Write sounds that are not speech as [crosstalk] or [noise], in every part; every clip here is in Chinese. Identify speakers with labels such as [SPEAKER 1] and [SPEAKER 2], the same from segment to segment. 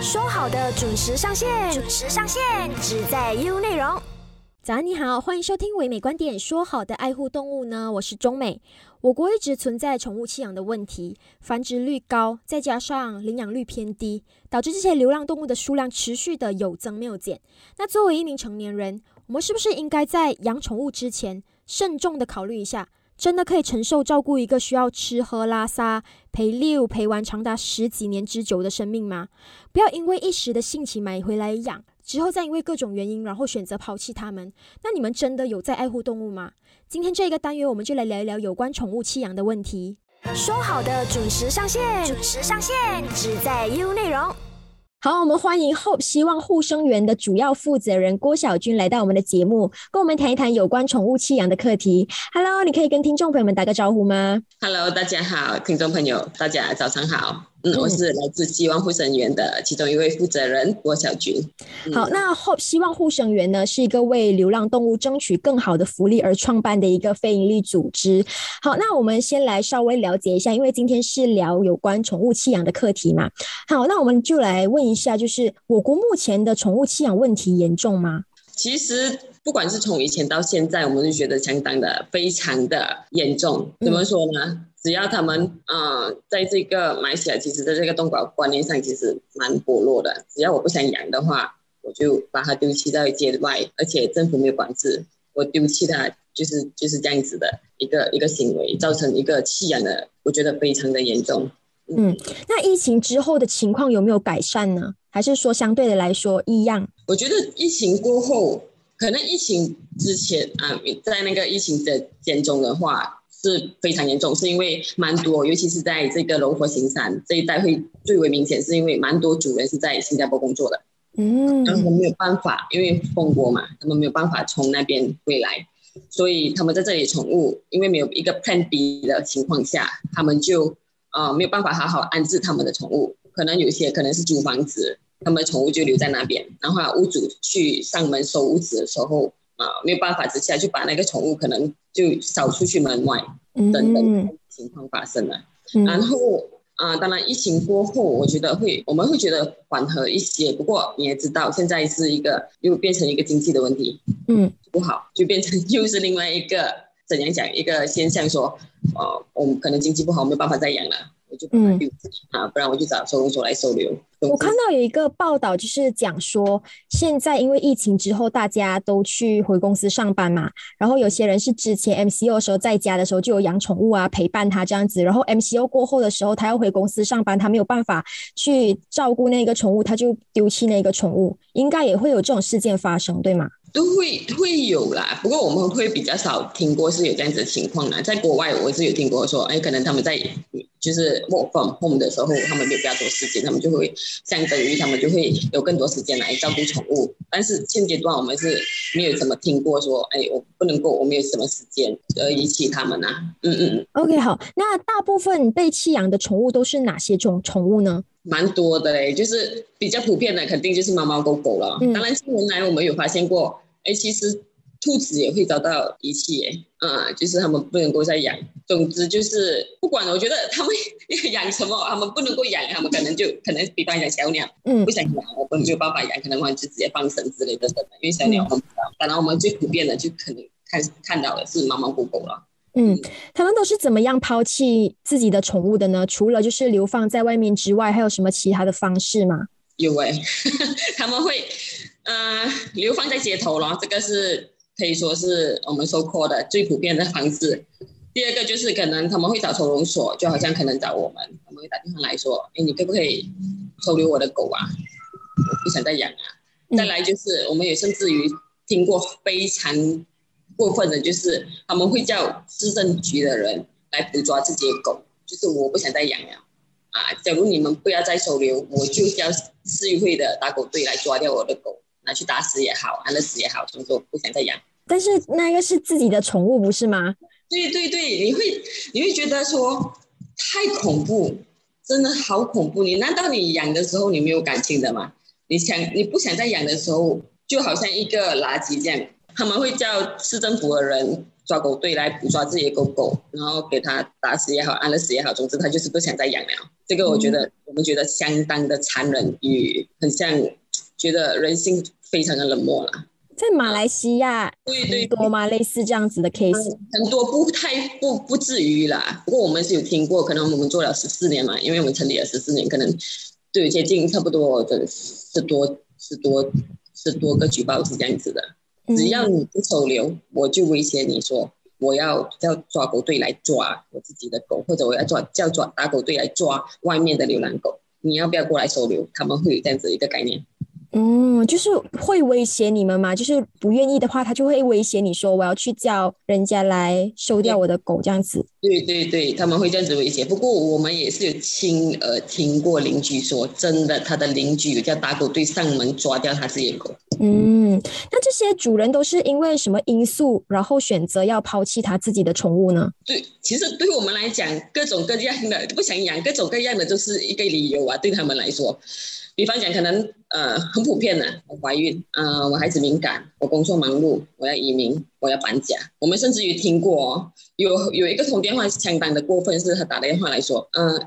[SPEAKER 1] 说好的准时上线，准时上线，只在 U 内容。早安，你好，欢迎收听唯美观点。说好的爱护动物呢？我是中美。我国一直存在宠物弃养的问题，繁殖率高，再加上领养率偏低，导致这些流浪动物的数量持续的有增没有减。那作为一名成年人，我们是不是应该在养宠物之前慎重的考虑一下？真的可以承受照顾一个需要吃喝拉撒、陪遛陪玩长达十几年之久的生命吗？不要因为一时的兴起买回来养，之后再因为各种原因，然后选择抛弃它们。那你们真的有在爱护动物吗？今天这个单元，我们就来聊一聊有关宠物弃养的问题。说好的准时上线，准时上线，只在 U 内容。好，我们欢迎 Hope 希望护生园的主要负责人郭小军来到我们的节目，跟我们谈一谈有关宠物弃养的课题。Hello，你可以跟听众朋友们打个招呼吗
[SPEAKER 2] ？Hello，大家好，听众朋友，大家早上好。嗯，我是来自希望护生园的其中一位负责人郭小军。
[SPEAKER 1] 好，那 Hope 希望护生园呢，是一个为流浪动物争取更好的福利而创办的一个非营利组织。好，那我们先来稍微了解一下，因为今天是聊有关宠物弃养的课题嘛。好，那我们就来问一下，就是我国目前的宠物弃养问题严重吗？
[SPEAKER 2] 其实不管是从以前到现在，我们就觉得相当的非常的严重。怎么说呢？只要他们啊，在这个买起来，其实在这个动保观念上其实蛮薄弱的。只要我不想养的话，我就把它丢弃在街外，而且政府没有管制，我丢弃它就是就是这样子的一个一个行为，造成一个弃养的，我觉得非常的严重。
[SPEAKER 1] 嗯，那疫情之后的情况有没有改善呢？还是说相对的来说一样？
[SPEAKER 2] 我觉得疫情过后，可能疫情之前啊，在那个疫情的间中的话。是非常严重，是因为蛮多，尤其是在这个龙河新山这一带会最为明显，是因为蛮多主人是在新加坡工作的，嗯，他们没有办法，因为封国嘛，他们没有办法从那边回来，所以他们在这里宠物，因为没有一个 Plan B 的情况下，他们就呃没有办法好好安置他们的宠物，可能有些可能是租房子，他们的宠物就留在那边，然后屋主去上门收屋子的时候。啊，没有办法之下，就把那个宠物可能就扫出去门外，等等情况发生了。然后啊，当然疫情过后，我觉得会我们会觉得缓和一些。不过你也知道，现在是一个又变成一个经济的问题，嗯，不好，就变成 [laughs] 又是另外一个怎样讲一个现象，说呃，我们可能经济不好，没有办法再养了。嗯啊，不然我就找收容所来收留。
[SPEAKER 1] 我看到有一个报道，就是讲说，现在因为疫情之后，大家都去回公司上班嘛，然后有些人是之前 MCO 的时候在家的时候就有养宠物啊，陪伴他这样子，然后 MCO 过后的时候，他要回公司上班，他没有办法去照顾那个宠物，他就丢弃那个宠物，应该也会有这种事件发生，对吗？
[SPEAKER 2] 都会会有啦，不过我们会比较少听过是有这样子的情况啦。在国外，我是有听过说，哎，可能他们在就是 work from home 的时候，他们有比较多时间，他们就会相等于他们就会有更多时间来照顾宠物。但是现阶段我们是没有怎么听过说，哎，我不能够，我没有什么时间呃遗弃他们呐。嗯嗯。
[SPEAKER 1] OK，好，那大部分被弃养的宠物都是哪些种宠物呢？
[SPEAKER 2] 蛮多的嘞，就是比较普遍的，肯定就是猫猫狗狗了。当然，近年来我们有发现过。哎，其实兔子也会遭到遗弃，哎，啊，就是他们不能够再养。总之就是，不管我觉得他们 [laughs] 养什么，他们不能够养，他们可能就可能，比方讲小鸟，嗯，不想养，我们没有办法养，可能我们就直接放生之类的等等。因为小鸟我们不知道，当然我们最普遍的就可能看看到的是猫猫狗狗了。
[SPEAKER 1] 嗯，他们都是怎么样抛弃自己的宠物的呢？除了就是流放在外面之外，还有什么其他的方式吗？
[SPEAKER 2] 有哎，[laughs] 他们会。嗯，流放在街头了，这个是可以说是我们收破的最普遍的方式。第二个就是可能他们会找收容所，就好像可能找我们，他们会打电话来说：“哎，你可不可以收留我的狗啊？我 [laughs] 不想再养啊。”再来就是我们也甚至于听过非常过分的，就是他们会叫市政局的人来捕抓自己的狗，就是我不想再养了啊！假如你们不要再收留，我就叫市议会的打狗队来抓掉我的狗。拿去打死也好，安乐死也好，总之不想再养。
[SPEAKER 1] 但是那个是自己的宠物，不是吗？
[SPEAKER 2] 对对对，你会你会觉得说太恐怖，真的好恐怖。你难道你养的时候你没有感情的吗？你想你不想再养的时候，就好像一个垃圾这样，他们会叫市政府的人抓狗队来捕抓自己的狗狗，然后给它打死也好，安乐死也好，总之他就是不想再养了。这个我觉得我们觉得相当的残忍与很像，觉得人性非常的冷漠了。
[SPEAKER 1] 在马来西亚，
[SPEAKER 2] 对对
[SPEAKER 1] 多吗？类似这样子的 case，
[SPEAKER 2] 很多不太不不至于啦。不过我们是有听过，可能我们做了十四年嘛，因为我们成立了十四年，可能对接近差不多的十多十多十多个举报是这样子的。只要你不收留，我就威胁你说我要叫抓狗队来抓我自己的狗，或者我要抓叫抓打狗队来抓外面的流浪狗。你要不要过来收留？他们会有这样子一个概念。
[SPEAKER 1] 嗯，就是会威胁你们嘛？就是不愿意的话，他就会威胁你说我要去叫人家来收掉我的狗这样子。
[SPEAKER 2] 对对对，他们会这样子威胁。不过我们也是有亲耳听过邻居说，真的，他的邻居有叫打狗队上门抓掉他自己的狗。
[SPEAKER 1] 嗯，那这些主人都是因为什么因素，然后选择要抛弃他自己的宠物呢？
[SPEAKER 2] 对，其实对我们来讲，各种各样的不想养，各种各样的都是一个理由啊。对他们来说。比方讲，可能呃很普遍的，我怀孕，呃我孩子敏感，我工作忙碌，我要移民，我要搬家。我们甚至于听过，有有一个通电话相当的过分，是他打电话来说，嗯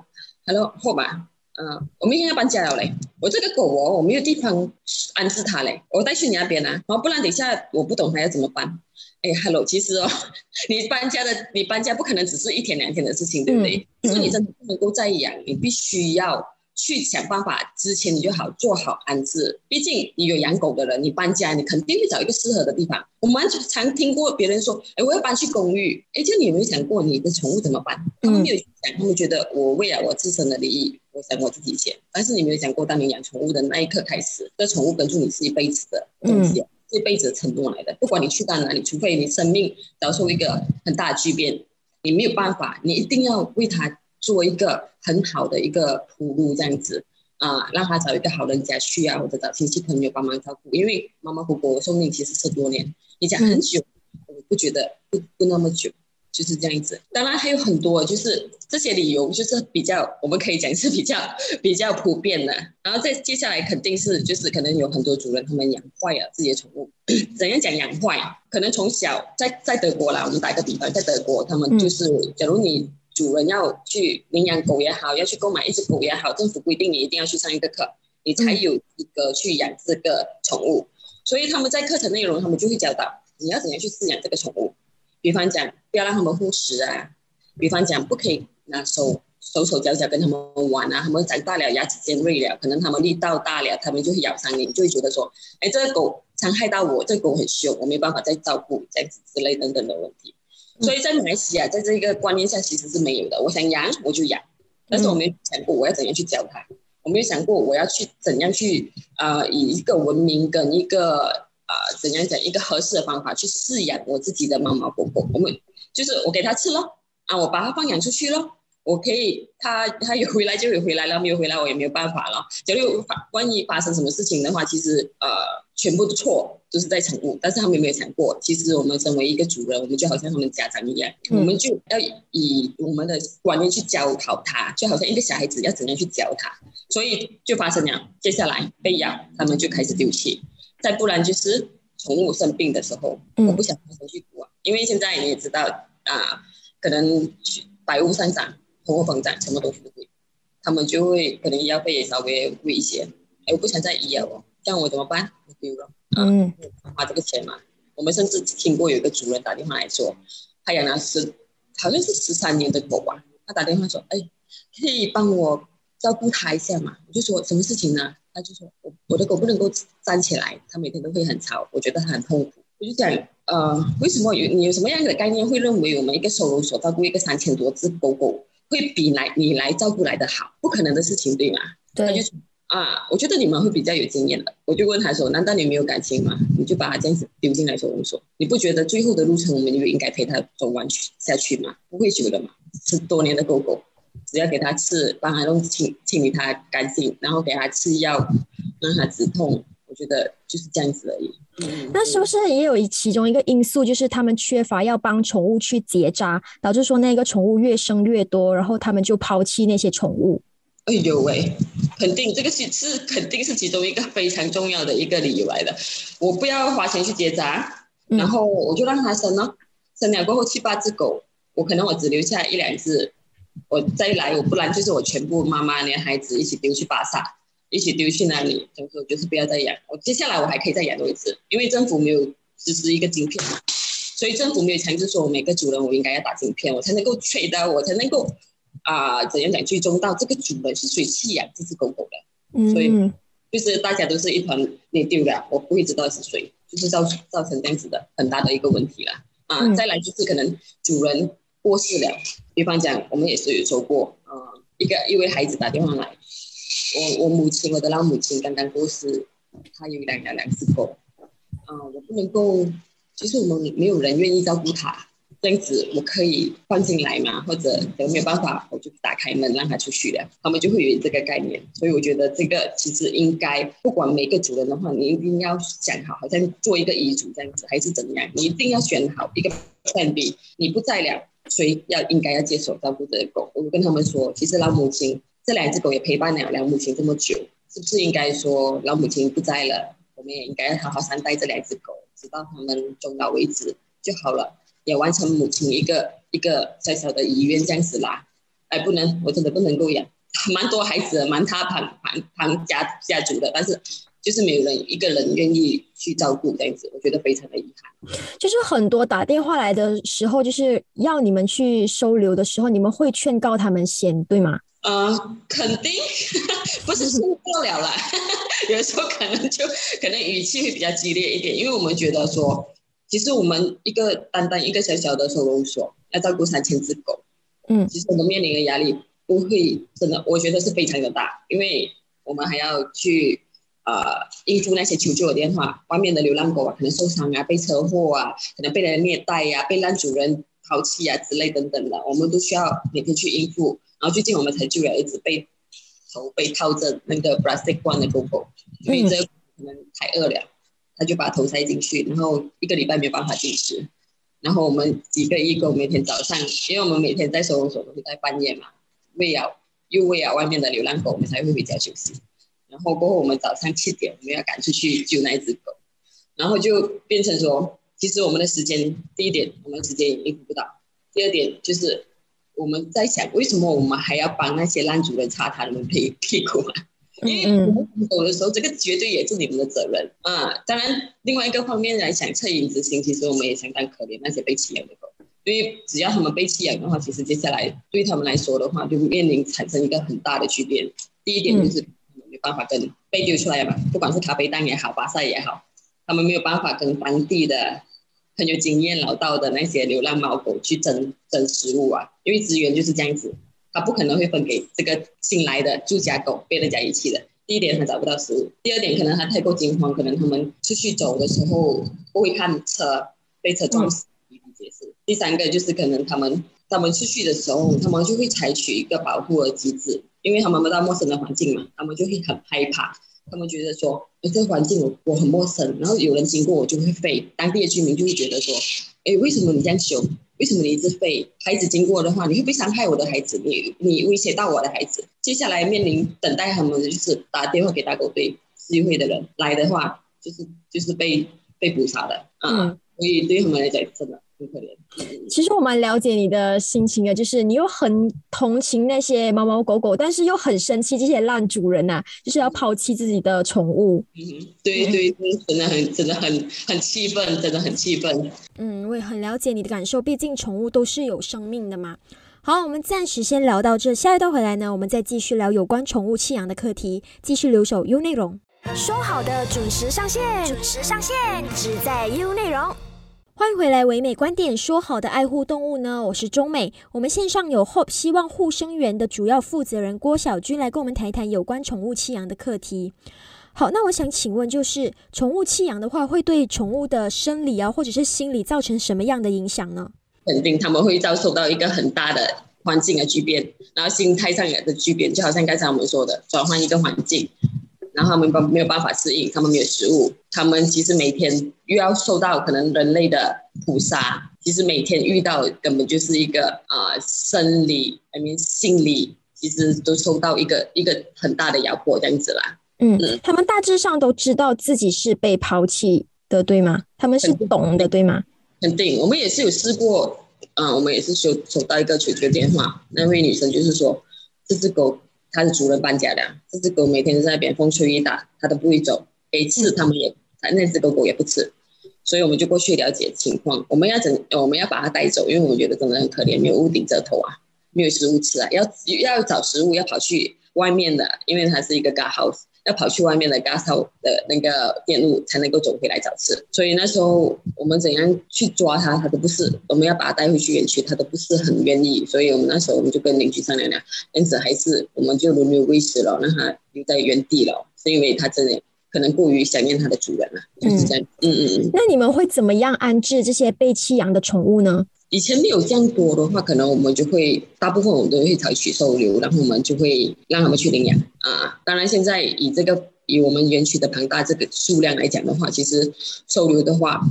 [SPEAKER 2] ，Hello，后吧，嗯，我明天要搬家了嘞，我这个狗哦，我没有地方安置它嘞，我带去你那边啊，然后不然等一下我不懂它要怎么办。哎，Hello，其实哦，[laughs] 你搬家的，你搬家不可能只是一天两天的事情，对不对？所以你真的不能够再养，你必须要。去想办法，之前你就好做好安置。毕竟你有养狗的人，你搬家你肯定会找一个适合的地方。我们常听过别人说：“哎，我要搬去公寓。”哎，这你有没有想过你的宠物怎么办？他们没有想，他们觉得我为了我自身的利益，我想我自己先。但是你没有想过，当你养宠物的那一刻开始，这宠物跟住你是一辈子的东西，一辈子的承诺来的。不管你去到哪里，除非你生命遭受一个很大的巨变，你没有办法，你一定要为它。做一个很好的一个铺路，这样子啊，让他找一个好人家去啊，或者找亲戚朋友帮忙照顾。因为猫猫狗狗寿命其实是多年，你讲很久，我不觉得不不那么久，就是这样子。当然还有很多，就是这些理由，就是比较我们可以讲是比较比较普遍的。然后再接下来肯定是就是可能有很多主人他们养坏了自己的宠物，[coughs] 怎样讲养坏？可能从小在在德国啦，我们打个比方，在德国他们就是，假如你。主人要去领养狗也好，要去购买一只狗也好，政府规定你一定要去上一个课，你才有一个去养这个宠物。所以他们在课程内容，他们就会教导你要怎样去饲养这个宠物。比方讲，不要让他们护食啊；比方讲，不可以拿手手手脚脚跟他们玩啊。他们长大了，牙齿尖锐了，可能他们力道大了，他们就会咬伤你，就会觉得说，哎，这个狗伤害到我，这个狗很凶，我没办法再照顾，这样子之类等等的问题。所以在马来西亚，在这个观念下其实是没有的。我想养我就养，但是我没有想过我要怎样去教它，我没有想过我要去怎样去呃，以一个文明跟一个呃怎样讲一个合适的方法去饲养我自己的猫猫狗狗。我们就是我给它吃咯，啊，我把它放养出去咯。我可以，他 [laughs] 他有回来就有回来了，没有回来我也没有办法了。假如发万一发生什么事情的话，其实呃。全部的错都是在宠物，但是他们没有想过，其实我们身为一个主人，我们就好像他们家长一样，我们就要以我们的观念去教好他，就好像一个小孩子要怎样去教他，所以就发生了，接下来被咬，他们就开始丢弃，再不然就是宠物生病的时候，我不想发生去补啊，因为现在你也知道啊，可能百物上涨，通货膨胀，什么东西都贵，他们就会可能医药费也稍微贵一些，哎，我不想再医药哦。这样我怎么办？我丢了，嗯，花这个钱嘛。我们甚至听过有一个主人打电话来说，他养了十，好像是十三年的狗吧。他打电话说：“哎，可以帮我照顾它一下嘛？”我就说：“什么事情呢？”他就说：“我我的狗不能够站起来，它每天都会很吵，我觉得它很痛苦。”我就讲：“呃，为什么有你有什么样的概念会认为我们一个收容所照顾一个三千多只狗狗会比来你来照顾来的好？不可能的事情，对吗？”
[SPEAKER 1] 对。
[SPEAKER 2] 他就。啊，我觉得你们会比较有经验的。我就问他说：“难道你没有感情吗？你就把他这样子丢进来收容所，你不觉得最后的路程我们就应该陪他走完去下去吗？不会久的嘛。十多年的狗狗，只要给他吃，帮他弄清清理他干净，然后给他吃药，让他止痛，我觉得就是这样子而已。
[SPEAKER 1] 那是不是也有其中一个因素，就是他们缺乏要帮宠物去结扎，导致说那个宠物越生越多，然后他们就抛弃那些宠物？
[SPEAKER 2] 哎呦喂，肯定这个是是肯定是其中一个非常重要的一个理由来的。我不要花钱去结扎，然后我就让它生了，生了过后七八只狗，我可能我只留下一两只，我再来，我不然就是我全部妈妈连孩子一起丢去巴萨，一起丢去哪里？就是就是不要再养。我接下来我还可以再养多一次，因为政府没有实施一个晶片嘛，所以政府没有强制说每个主人我应该要打晶片，我才能够吹到，我才能够啊怎样讲追踪到这个主人是谁弃养这只狗狗的。所以就是大家都是一团内丢的，我不会知道是谁，就是造造成这样子的很大的一个问题了。啊，再来就是可能主人过世了，比方讲，我们也是有说过，呃，一个一位孩子打电话来，我我母亲，我的老母亲刚刚过世，她有两两两只狗，啊，我不能够，其实我们没有人愿意照顾它。这样子我可以放进来嘛？或者有没有办法，我就打开门让它出去了，他们就会有这个概念。所以我觉得这个其实应该，不管每个主人的话，你一定要想好，好像做一个遗嘱这样子，还是怎么样，你一定要选好一个 plan B。你不在了，谁要应该要接手照顾这个狗？我跟他们说，其实老母亲这两只狗也陪伴了老母亲这么久，是不是应该说老母亲不在了，我们也应该好好善待这两只狗，直到他们终老为止就好了。也完成母亲一个一个小小的遗愿这样子啦，哎，不能，我真的不能够养，[laughs] 蛮多孩子，蛮他旁旁旁家家族的，但是就是没有人一个人愿意去照顾这样子，我觉得非常的遗憾。
[SPEAKER 1] 就是很多打电话来的时候，就是要你们去收留的时候，你们会劝告他们先，对吗？
[SPEAKER 2] 呃，肯定 [laughs] 不是受不了了，[laughs] 有时候可能就可能语气会比较激烈一点，因为我们觉得说。其实我们一个单单一个小小的收容所要照顾三千只狗，嗯，其实我们面临的压力不会真的，我觉得是非常的大，因为我们还要去呃应付那些求救的电话，外面的流浪狗啊，可能受伤啊，被车祸啊，可能被人虐待呀，被烂主人抛弃啊之类等等的，我们都需要每天去应付。然后最近我们才救了一只被头被套着那个 plastic 罐的狗狗，因为这可能太饿了。它就把头塞进去，然后一个礼拜没有办法进食。然后我们几个义工每天早上，因为我们每天在收容所都是在半夜嘛，喂养又喂养外面的流浪狗，我们才会回家休息。然后过后我们早上七点我们要赶出去救那一只狗，然后就变成说，其实我们的时间第一点我们时间也应付不到，第二点就是我们在想，为什么我们还要帮那些烂主人擦他们屁屁股啊？因为我们走的时候，这个绝对也是你们的责任啊！当然，另外一个方面来想，恻隐之心，其实我们也相当可怜那些被弃养的狗。因为只要他们被弃养的话，其实接下来对他们来说的话，就面临产生一个很大的巨变。第一点就是没办法跟被丢出来嘛，不管是咖啡蛋也好，巴塞也好，他们没有办法跟当地的很有经验老道的那些流浪猫狗去争争食物啊，因为资源就是这样子。它不可能会分给这个新来的住家狗被人家遗弃的。第一点，它找不到食物；第二点，可能它太过惊慌，可能它们出去走的时候不会看车，被车撞死，比比皆是。第三个就是可能它们它们出去的时候，它们就会采取一个保护的机制，因为它们到陌生的环境嘛，它们就会很害怕，他们觉得说，这个环境我我很陌生，然后有人经过我就会吠，当地的居民就会觉得说，哎，为什么你这样凶？为什么你一直飞？孩子经过的话，你会不会伤害我的孩子？你你威胁到我的孩子，接下来面临等待他们的就是打电话给打狗队机会的人来的话，就是就是被被捕杀的啊，所以对他们来讲真的。很可怜。
[SPEAKER 1] 其实我蛮了解你的心情的，就是你又很同情那些猫猫狗狗，但是又很生气这些烂主人呐，就是要抛弃自己的宠物。
[SPEAKER 2] 嗯，对对，真的很真的很很气愤，真的很气愤。
[SPEAKER 1] 嗯，我也很了解你的感受，毕竟宠物都是有生命的嘛。好，我们暂时先聊到这，下一段回来呢，我们再继续聊有关宠物弃养的课题，继续留守 U 内容。说好的准时上线，准时上线，只在 U 内容。欢迎回来，唯美观点。说好的爱护动物呢？我是中美。我们线上有 Hope 希望护生园的主要负责人郭小军来跟我们谈一谈有关宠物弃养的课题。好，那我想请问，就是宠物弃养的话，会对宠物的生理啊，或者是心理造成什么样的影响呢？
[SPEAKER 2] 肯定他们会遭受到一个很大的环境的巨变，然后心态上也的巨变，就好像刚才我们说的，转换一个环境。然后他们没没有办法适应，他们没有食物，他们其实每天又要受到可能人类的捕杀，其实每天遇到根本就是一个啊生理，I mean 心理，其实都受到一个一个很大的压迫这样子啦。
[SPEAKER 1] 嗯，嗯他们大致上都知道自己是被抛弃的，对吗？他们是懂的，对吗？
[SPEAKER 2] 肯定，我们也是有试过嗯，我们也是收收到一个求救电话，那位女生就是说，这只狗它是主人搬家了，这只狗每天都在那边风吹雨打，它都不会走，给吃它们也，那只狗狗也不吃，所以我们就过去了解情况，我们要整，我们要把它带走，因为我觉得真的很可怜，没有屋顶遮头啊，没有食物吃啊，要要找食物要跑去外面的，因为它是一个 g house。要跑去外面的 gas 的那个电路才能够走回来找吃，所以那时候我们怎样去抓它，它都不是。我们要把它带回去园区，它都不是很愿意。所以我们那时候我们就跟邻居商量了，因此还是我们就轮流喂食了，让它留在原地了，是因为它真的可能过于想念它的主人了，就是这样。嗯嗯嗯。
[SPEAKER 1] 那你们会怎么样安置这些被弃养的宠物呢？
[SPEAKER 2] 以前没有这样多的话，可能我们就会大部分我们都会采取收留，然后我们就会让他们去领养啊。当然，现在以这个以我们园区的庞大这个数量来讲的话，其实收留的话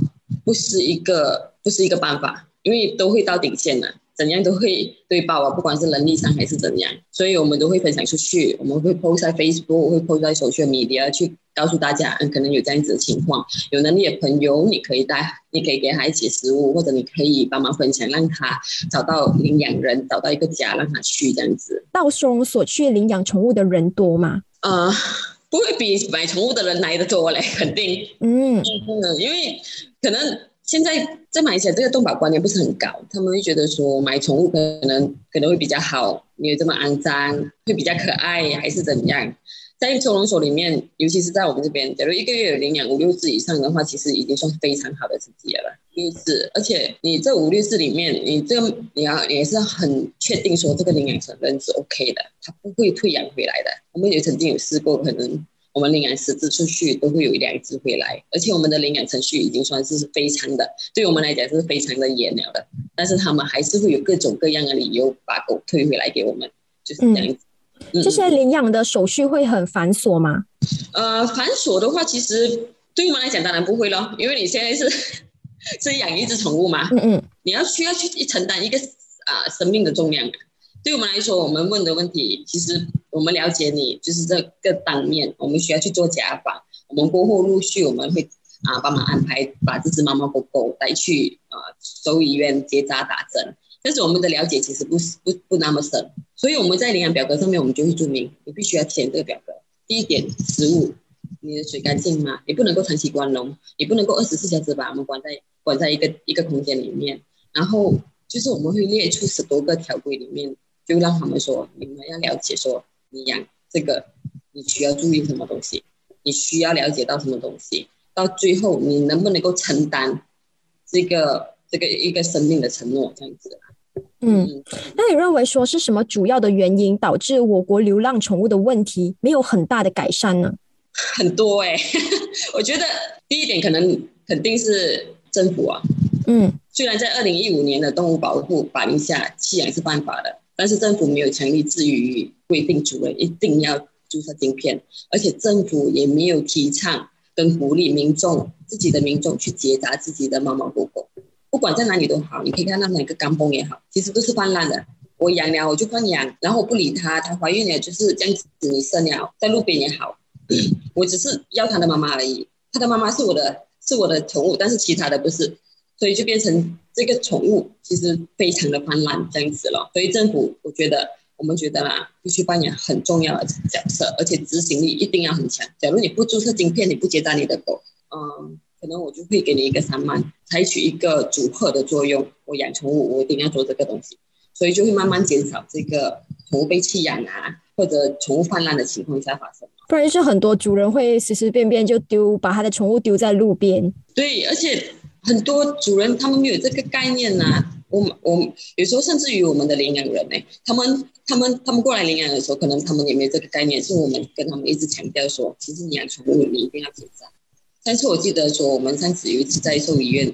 [SPEAKER 2] 不是一个不是一个办法，因为都会到顶线了。怎样都会对报啊，不管是能力上还是怎样，所以我们都会分享出去，我们会 post 在 Facebook，会 post 在 social media 去告诉大家，嗯，可能有这样子的情况，有能力的朋友，你可以带，你可以给他一些食物，或者你可以帮忙分享，让他找到领养人，找到一个家，让他去这样子。
[SPEAKER 1] 到收容所去领养宠物的人多吗？
[SPEAKER 2] 呃，[laughs] 不会比买宠物的人来的多嘞，肯定。嗯嗯，因为可能。现在在马来西亚，这个动保观念不是很高，他们会觉得说买宠物可能可能会比较好，没有这么肮脏，会比较可爱，还是怎样？在收容所里面，尤其是在我们这边，假如一个月有领养五六只以上的话，其实已经算非常好的成绩了。六只，而且你这五六只里面，你这个你要也是很确定说这个领养责任是 OK 的，它不会退养回来的。我们也曾经有试过，可能。我们领养十只出去，都会有一两只回来，而且我们的领养程序已经算是非常的，对我们来讲是非常的严了的。但是他们还是会有各种各样的理由把狗退回来给我们，就是这样子。
[SPEAKER 1] 这些领养的手续会很繁琐吗？
[SPEAKER 2] 呃，繁琐的话，其实对我们来讲当然不会咯，因为你现在是 [laughs] 是养一只宠物嘛，嗯嗯，你要需要去承担一个啊生命的重量。对我们来说，我们问的问题，其实我们了解你，就是这个当面，我们需要去做家访。我们过后陆续我们会啊帮忙安排，把这只猫猫狗狗带去啊兽医院结扎打针。但是我们的了解其实不是不不那么深，所以我们在领养表格上面，我们就会注明，你必须要填这个表格。第一点，食物，你的水干净吗？你不能够长期关笼，你不能够二十四小时把我们关在关在一个一个空间里面。然后就是我们会列出十多个条规里面。就让他们说，你们要了解说，你养这个，你需要注意什么东西，你需要了解到什么东西，到最后你能不能够承担这个这个一个生命的承诺，这样子。
[SPEAKER 1] 嗯，那你认为说是什么主要的原因导致我国流浪宠物的问题没有很大的改善呢？
[SPEAKER 2] 很多哎，[laughs] 我觉得第一点可能肯定是政府啊。嗯，虽然在二零一五年的动物保护法令下，弃养是犯法的。但是政府没有强力至于规定主人一定要注射晶片，而且政府也没有提倡跟鼓励民众自己的民众去结扎自己的猫猫狗狗，不管在哪里都好，你可以看到哪个钢崩也好，其实都是泛滥的。我养了我就放养，然后我不理它，它怀孕了就是这样子，你生了在路边也好，我只是要它的妈妈而已，它的妈妈是我的是我的宠物，但是其他的不是。所以就变成这个宠物其实非常的泛滥这样子了。所以政府，我觉得我们觉得啦，必须扮演很重要的角色，而且执行力一定要很强。假如你不注册晶片，你不接待你的狗，嗯，可能我就会给你一个三万，采取一个组合的作用。我养宠物，我一定要做这个东西，所以就会慢慢减少这个宠物被弃养啊，或者宠物泛滥的情况下发生。
[SPEAKER 1] 不然就是很多主人会随随便便就丢，把他的宠物丢在路边。
[SPEAKER 2] 对，而且。很多主人他们没有这个概念呐，我我有时候甚至于我们的领养人呢，他们他们他们过来领养的时候，可能他们也没有这个概念，是我们跟他们一直强调说，其实你养宠物你一定要结扎。上次我记得说，我们上次有一次在兽医院，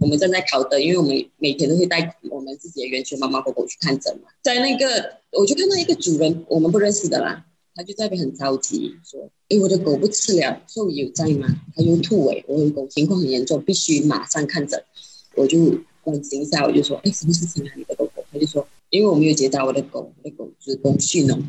[SPEAKER 2] 我们正在考的，因为我们每天都会带我们自己的园区猫猫狗狗去看诊嘛，在那个我就看到一个主人，我们不认识的啦。他就在那边很着急，说：“哎，我的狗不吃了，兽医有在吗？他又吐哎，我的狗情况很严重，必须马上看诊。”我就关心一下，我就说：“哎，什么事情啊？你的狗狗？”他就说：“因为我没有接到我的狗，我的狗子宫蓄脓，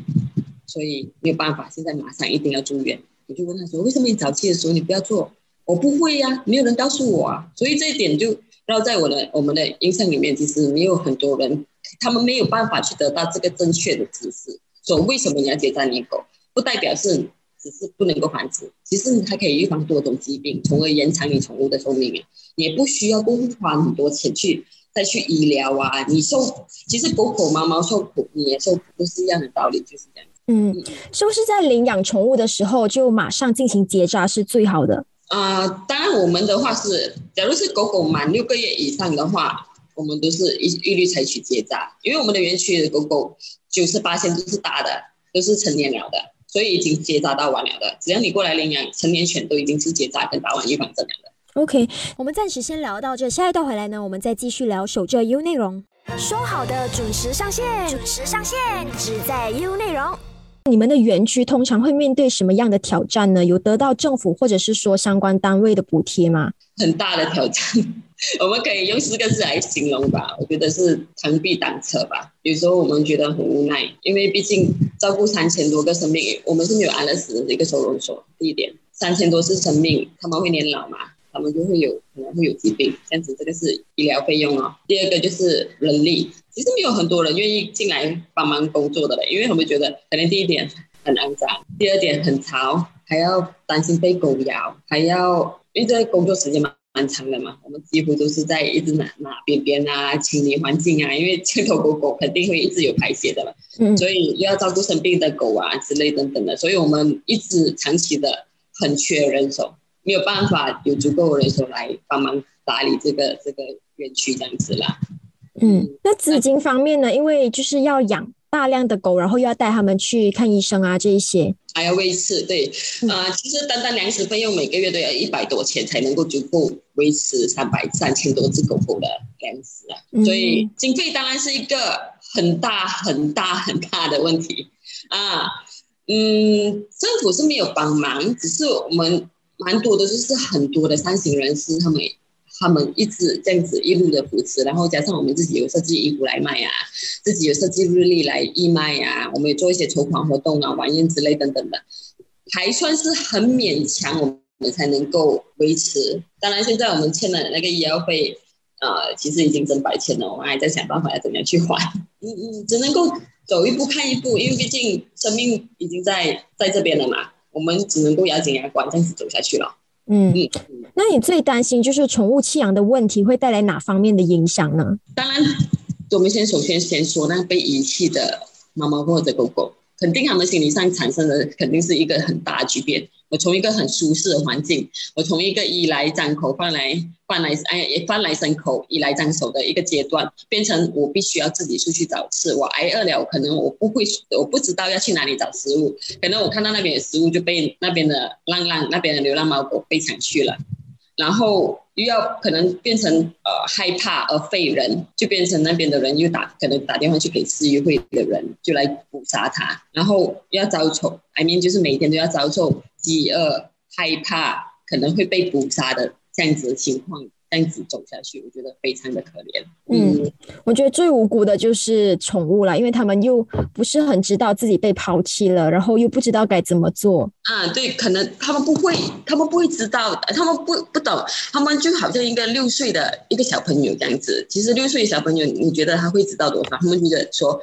[SPEAKER 2] 所以没有办法，现在马上一定要住院。”我就问他说：“为什么你早期的时候你不要做？”我不会呀，没有人告诉我啊，所以这一点就然后在我的我们的印象里面，其实没有很多人，他们没有办法去得到这个正确的知识。说为什么你要结扎你狗？不代表是只是不能够繁殖，其实它可以预防多种疾病，从而延长你宠物的寿命。也不需要多花很多钱去再去医疗啊。你受，其实狗狗猫猫受苦，你也受苦，都是一样的道理，就是这样。
[SPEAKER 1] 嗯，是不是在领养宠物的时候就马上进行结扎是最好的？
[SPEAKER 2] 啊，当然我们的话是，假如是狗狗满六个月以上的话，我们都是一一律采取结扎，因为我们的园区的狗狗九十八线都是大的，都是成年了的，所以已经结扎到完了的。只要你过来领养成年犬，都已经是结扎跟打完预防针了的。
[SPEAKER 1] OK，我们暂时先聊到这，下一段回来呢，我们再继续聊守着 U 内容。说好的准时上线，准时上线，只在 U 内容。你们的园区通常会面对什么样的挑战呢？有得到政府或者是说相关单位的补贴吗？
[SPEAKER 2] 很大的挑战，[laughs] 我们可以用四个字来形容吧。我觉得是螳臂挡车吧。有时候我们觉得很无奈，因为毕竟照顾三千多个生命，我们是没有安乐死的一个收容所。第一点，三千多是生命，他们会年老嘛？他们就会有可能会有疾病，这样子这个是医疗费用哦。第二个就是人力。其实没有很多人愿意进来帮忙工作的嘞，因为他们觉得可能第一点很肮脏，第二点很潮，还要担心被狗咬，还要因为这工作时间蛮蛮长的嘛，我们几乎都是在一直拿拿边边啊，清理环境啊，因为街头狗狗肯定会一直有排泄的嘛，嗯，所以又要照顾生病的狗啊之类等等的，所以我们一直长期的很缺人手，没有办法有足够的人手来帮忙打理这个这个园区这样子啦。
[SPEAKER 1] 嗯，那资金方面呢？因为就是要养大量的狗，然后又要带他们去看医生啊，这一些
[SPEAKER 2] 还要喂饲。对，啊，其实单单粮食费用每个月都要一百多钱才能够足够维持三百三千多只狗狗的粮食啊，所以经费当然是一个很大很大很大的问题啊。嗯，政府是没有帮忙，只是我们蛮多的，就是很多的三行人士他们。他们一直这样子一路的扶持，然后加上我们自己有设计衣服来卖呀，自己有设计日历来义卖呀，我们也做一些筹款活动啊、晚宴之类等等的，还算是很勉强，我们才能够维持。当然，现在我们欠的那个医药费，呃，其实已经挣白钱了，我们还在想办法要怎么样去还。嗯嗯，只能够走一步看一步，因为毕竟生命已经在在这边了嘛，我们只能够咬紧牙关这样子走下去了。
[SPEAKER 1] 嗯，那你最担心就是宠物弃养的问题会带来哪方面的影响呢？
[SPEAKER 2] 当然，我们先首先先说那被遗弃的猫猫或者狗狗，肯定他们心理上产生的肯定是一个很大的巨变。我从一个很舒适的环境，我从一个衣来张口、饭来饭来哎也饭来伸口、衣来张手的一个阶段，变成我必须要自己出去找吃。我挨饿了，可能我不会，我不知道要去哪里找食物，可能我看到那边有食物就被那边的浪浪、那边的流浪猫狗被抢去了。然后又要可能变成呃害怕而废人，就变成那边的人又打可能打电话去给市议会的人，就来捕杀他，然后要遭受，I mean 就是每天都要遭受饥饿、害怕可能会被捕杀的这样子的情况。这样子走下去，我觉得非常的可怜。
[SPEAKER 1] 嗯，我觉得最无辜的就是宠物了，因为他们又不是很知道自己被抛弃了，然后又不知道该怎么做。
[SPEAKER 2] 啊，对，可能他们不会，他们不会知道，他们不不懂，他们就好像一个六岁的一个小朋友这样子。其实六岁小朋友，你觉得他会知道多少？他们觉得说，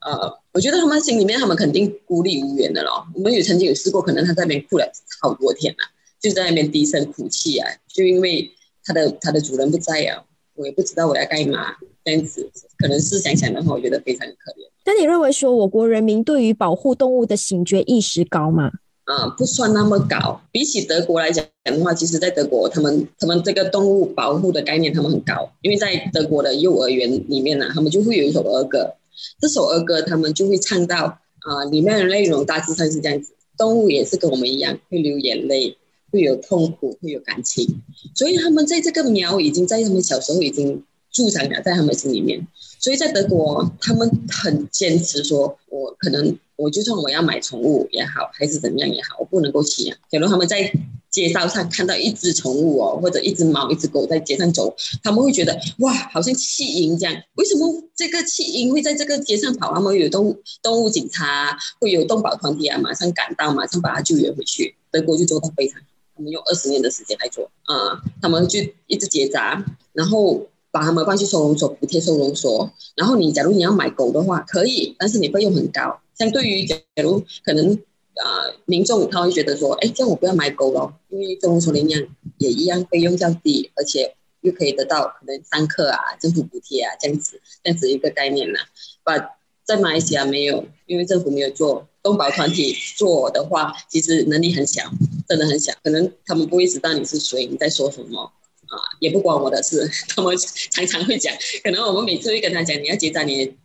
[SPEAKER 2] 呃，我觉得他们心里面，他们肯定孤立无援的咯。我们有曾经有试过，可能他在那边哭了好多天了，就在那边低声哭泣啊，就因为。它的它的主人不在呀，我也不知道我要干嘛，这样子可能是想想的话，我觉得非常可怜。
[SPEAKER 1] 那你认为说我国人民对于保护动物的醒觉意识高吗？
[SPEAKER 2] 啊，不算那么高。比起德国来讲的话，其实在德国，他们他们这个动物保护的概念他们很高，因为在德国的幼儿园里面呢，他们就会有一首儿歌，这首儿歌他们就会唱到啊，里面的内容大致上是这样子：动物也是跟我们一样会流眼泪。会有痛苦，会有感情，所以他们在这个苗已经在他们小时候已经助长了在他们心里面。所以在德国，他们很坚持说，我可能我就算我要买宠物也好，还是怎么样也好，我不能够弃养。假如他们在街道上看到一只宠物哦，或者一只猫、一只狗在街上走，他们会觉得哇，好像弃婴这样。为什么这个弃婴会在这个街上跑？他们有动物动物警察，会有动保团体啊，马上赶到，马上把它救援回去。德国就做到非常。他们用二十年的时间来做，啊，他们就一直结扎，然后把他们放去收容所，补贴收容所。然后你假如你要买狗的话，可以，但是你费用很高。相对于假如可能啊，民众他会觉得说，哎，这样我不要买狗了，因为收容所领养也一样费用较低，而且又可以得到可能三克啊，政府补贴啊，这样子这样子一个概念呢。把在马来西亚没有，因为政府没有做。动保团体做的话，其实能力很小，真的很小，可能他们不会知道你是谁，你在说什么啊，也不关我的事。[laughs] 他们常常会讲，可能我们每次会跟他讲，你要结扎你、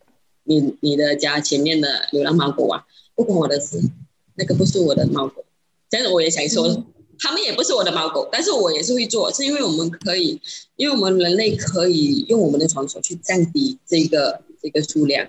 [SPEAKER 2] 你、你的家前面的流浪猫狗啊，不关我的事，那个不是我的猫狗。但是我也想说，他们也不是我的猫狗，但是我也是会做，是因为我们可以，因为我们人类可以用我们的双手去降低这个这个数量，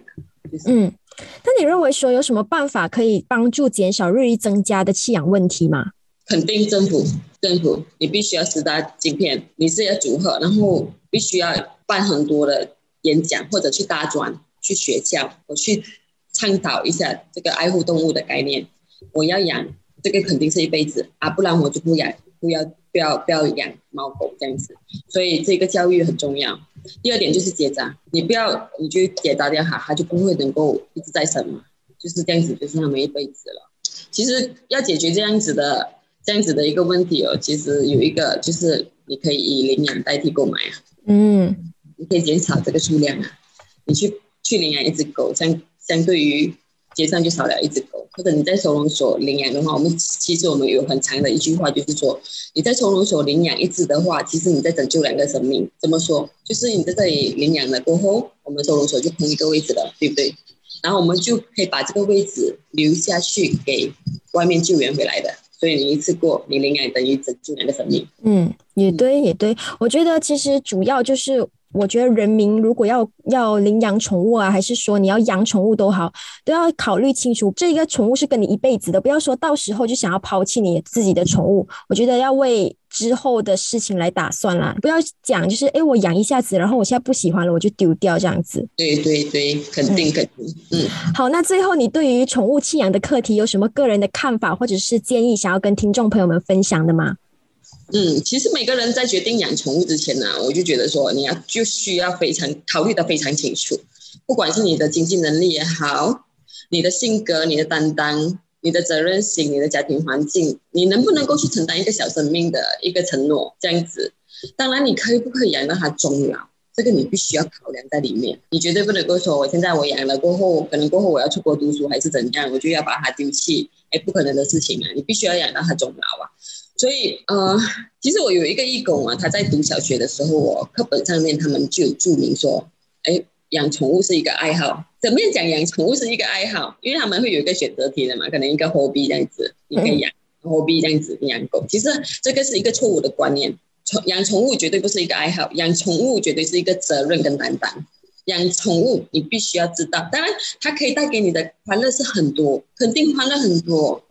[SPEAKER 2] 就是嗯。
[SPEAKER 1] 那你认为说有什么办法可以帮助减少日益增加的弃养问题吗？
[SPEAKER 2] 肯定政府，政府你必须要施打晶片，你是要组合，然后必须要办很多的演讲或者去大专、去学校，我去倡导一下这个爱护动物的概念。我要养这个肯定是一辈子啊，不然我就不养，不要不要不要养猫狗这样子。所以这个教育很重要。第二点就是结扎，你不要你就结扎掉它，它就不会能够一直在生嘛，就是这样子，就是他们一辈子了。其实要解决这样子的这样子的一个问题哦，其实有一个就是你可以以领养代替购买啊，嗯，你可以减少这个数量啊，你去去领养一只狗，相相对于。街上就少了一只狗，或者你在收容所领养的话，我们其实我们有很长的一句话，就是说你在收容所领养一只的话，其实你在拯救两个生命。怎么说？就是你在这里领养了过后，我们收容所就空一个位置了，对不对？然后我们就可以把这个位置留下去给外面救援回来的。所以你一次过你领养等于拯救两个生命。
[SPEAKER 1] 嗯，也对，也对。我觉得其实主要就是。我觉得人民如果要要领养宠物啊，还是说你要养宠物都好，都要考虑清楚，这个宠物是跟你一辈子的，不要说到时候就想要抛弃你自己的宠物。我觉得要为之后的事情来打算啦，不要讲就是哎，我养一下子，然后我现在不喜欢了，我就丢掉这样子。
[SPEAKER 2] 对对对，肯定肯定。嗯，
[SPEAKER 1] 好，那最后你对于宠物弃养的课题有什么个人的看法或者是建议，想要跟听众朋友们分享的吗？
[SPEAKER 2] 嗯，其实每个人在决定养宠物之前呢，我就觉得说，你要就需要非常考虑的非常清楚，不管是你的经济能力也好，你的性格、你的担当、你的责任心、你的家庭环境，你能不能够去承担一个小生命的一个承诺，这样子。当然，你可以不可以养到它终老，这个你必须要考量在里面。你绝对不能够说，我现在我养了过后，可能过后我要出国读书还是怎样，我就要把它丢弃，哎，不可能的事情啊！你必须要养到它终老啊。所以，呃，[laughs] 其实我有一个义工啊，他在读小学的时候，我课本上面他们就有注明说，哎，养宠物是一个爱好。怎么样讲养宠物是一个爱好？因为他们会有一个选择题的嘛，可能一个 hobby 这样子，你可以养 hobby 这样子养狗。其实这个是一个错误的观念，宠养宠物绝对不是一个爱好，养宠物绝对是一个责任跟担当。养宠物你必须要知道，当然它可以带给你的欢乐是很多，肯定欢乐很多，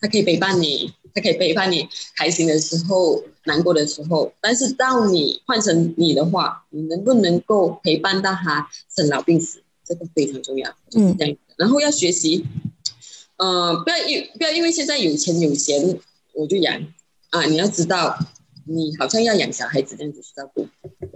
[SPEAKER 2] 它可以陪伴你。它可以陪伴你开心的时候、难过的时候，但是当你换成你的话，你能不能够陪伴到他生老病死，这个非常重要，就是这样。然后要学习，嗯，不要因不要因为现在有钱有闲我就养啊，你要知道。你好像要养小孩子这样子去照顾，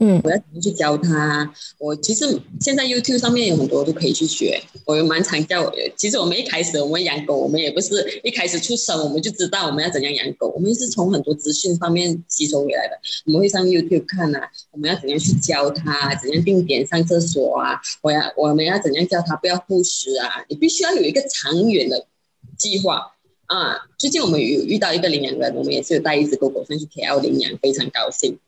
[SPEAKER 2] 嗯，我要怎么去教他？我其实现在 YouTube 上面有很多都可以去学，我有蛮常教。其实我们一开始我们养狗，我们也不是一开始出生我们就知道我们要怎样养狗，我们是从很多资讯方面吸收回来的。我们会上 YouTube 看啊，我们要怎样去教他，怎样定点上厕所啊？我要我们要怎样教他不要护食啊？你必须要有一个长远的计划。啊，最近我们有遇到一个领养人，我们也是有带一只狗狗上去 KL 领养，非常高兴。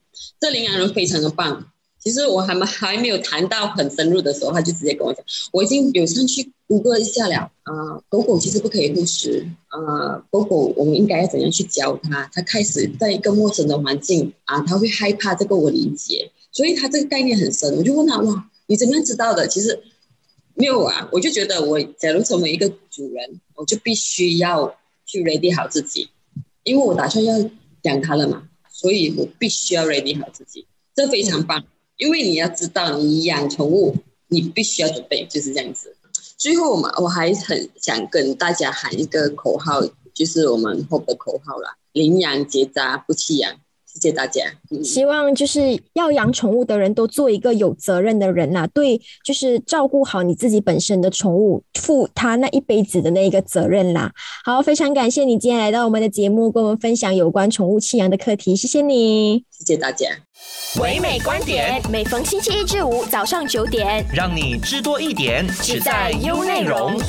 [SPEAKER 2] 这领养人非常的棒。其实我还没还没有谈到很深入的时候，他就直接跟我讲，我已经有上去谷歌一下了。啊，狗狗其实不可以护食。啊，狗狗我们应该要怎样去教它？它开始在一个陌生的环境啊，它会害怕，这个我理解。所以他这个概念很深。我就问他，哇，你怎么样知道的？其实没有啊，我就觉得我假如成为一个主人，我就必须要。去 ready 好自己，因为我打算要养它了嘛，所以我必须要 ready 好自己，这非常棒。因为你要知道，你养宠物，你必须要准备，就是这样子。最后我们，我还很想跟大家喊一个口号，就是我们 Hope 的口号啦，领养结扎不弃养。谢谢大家。
[SPEAKER 1] 希望就是要养宠物的人都做一个有责任的人啦，对，就是照顾好你自己本身的宠物，负他那一辈子的那一个责任啦。好，非常感谢你今天来到我们的节目，跟我们分享有关宠物弃养的课题，谢谢你，
[SPEAKER 2] 谢谢大家。
[SPEAKER 3] 唯美观点，
[SPEAKER 1] 每逢星期一至五早上九点，
[SPEAKER 3] 让你知多一点，只在优内容。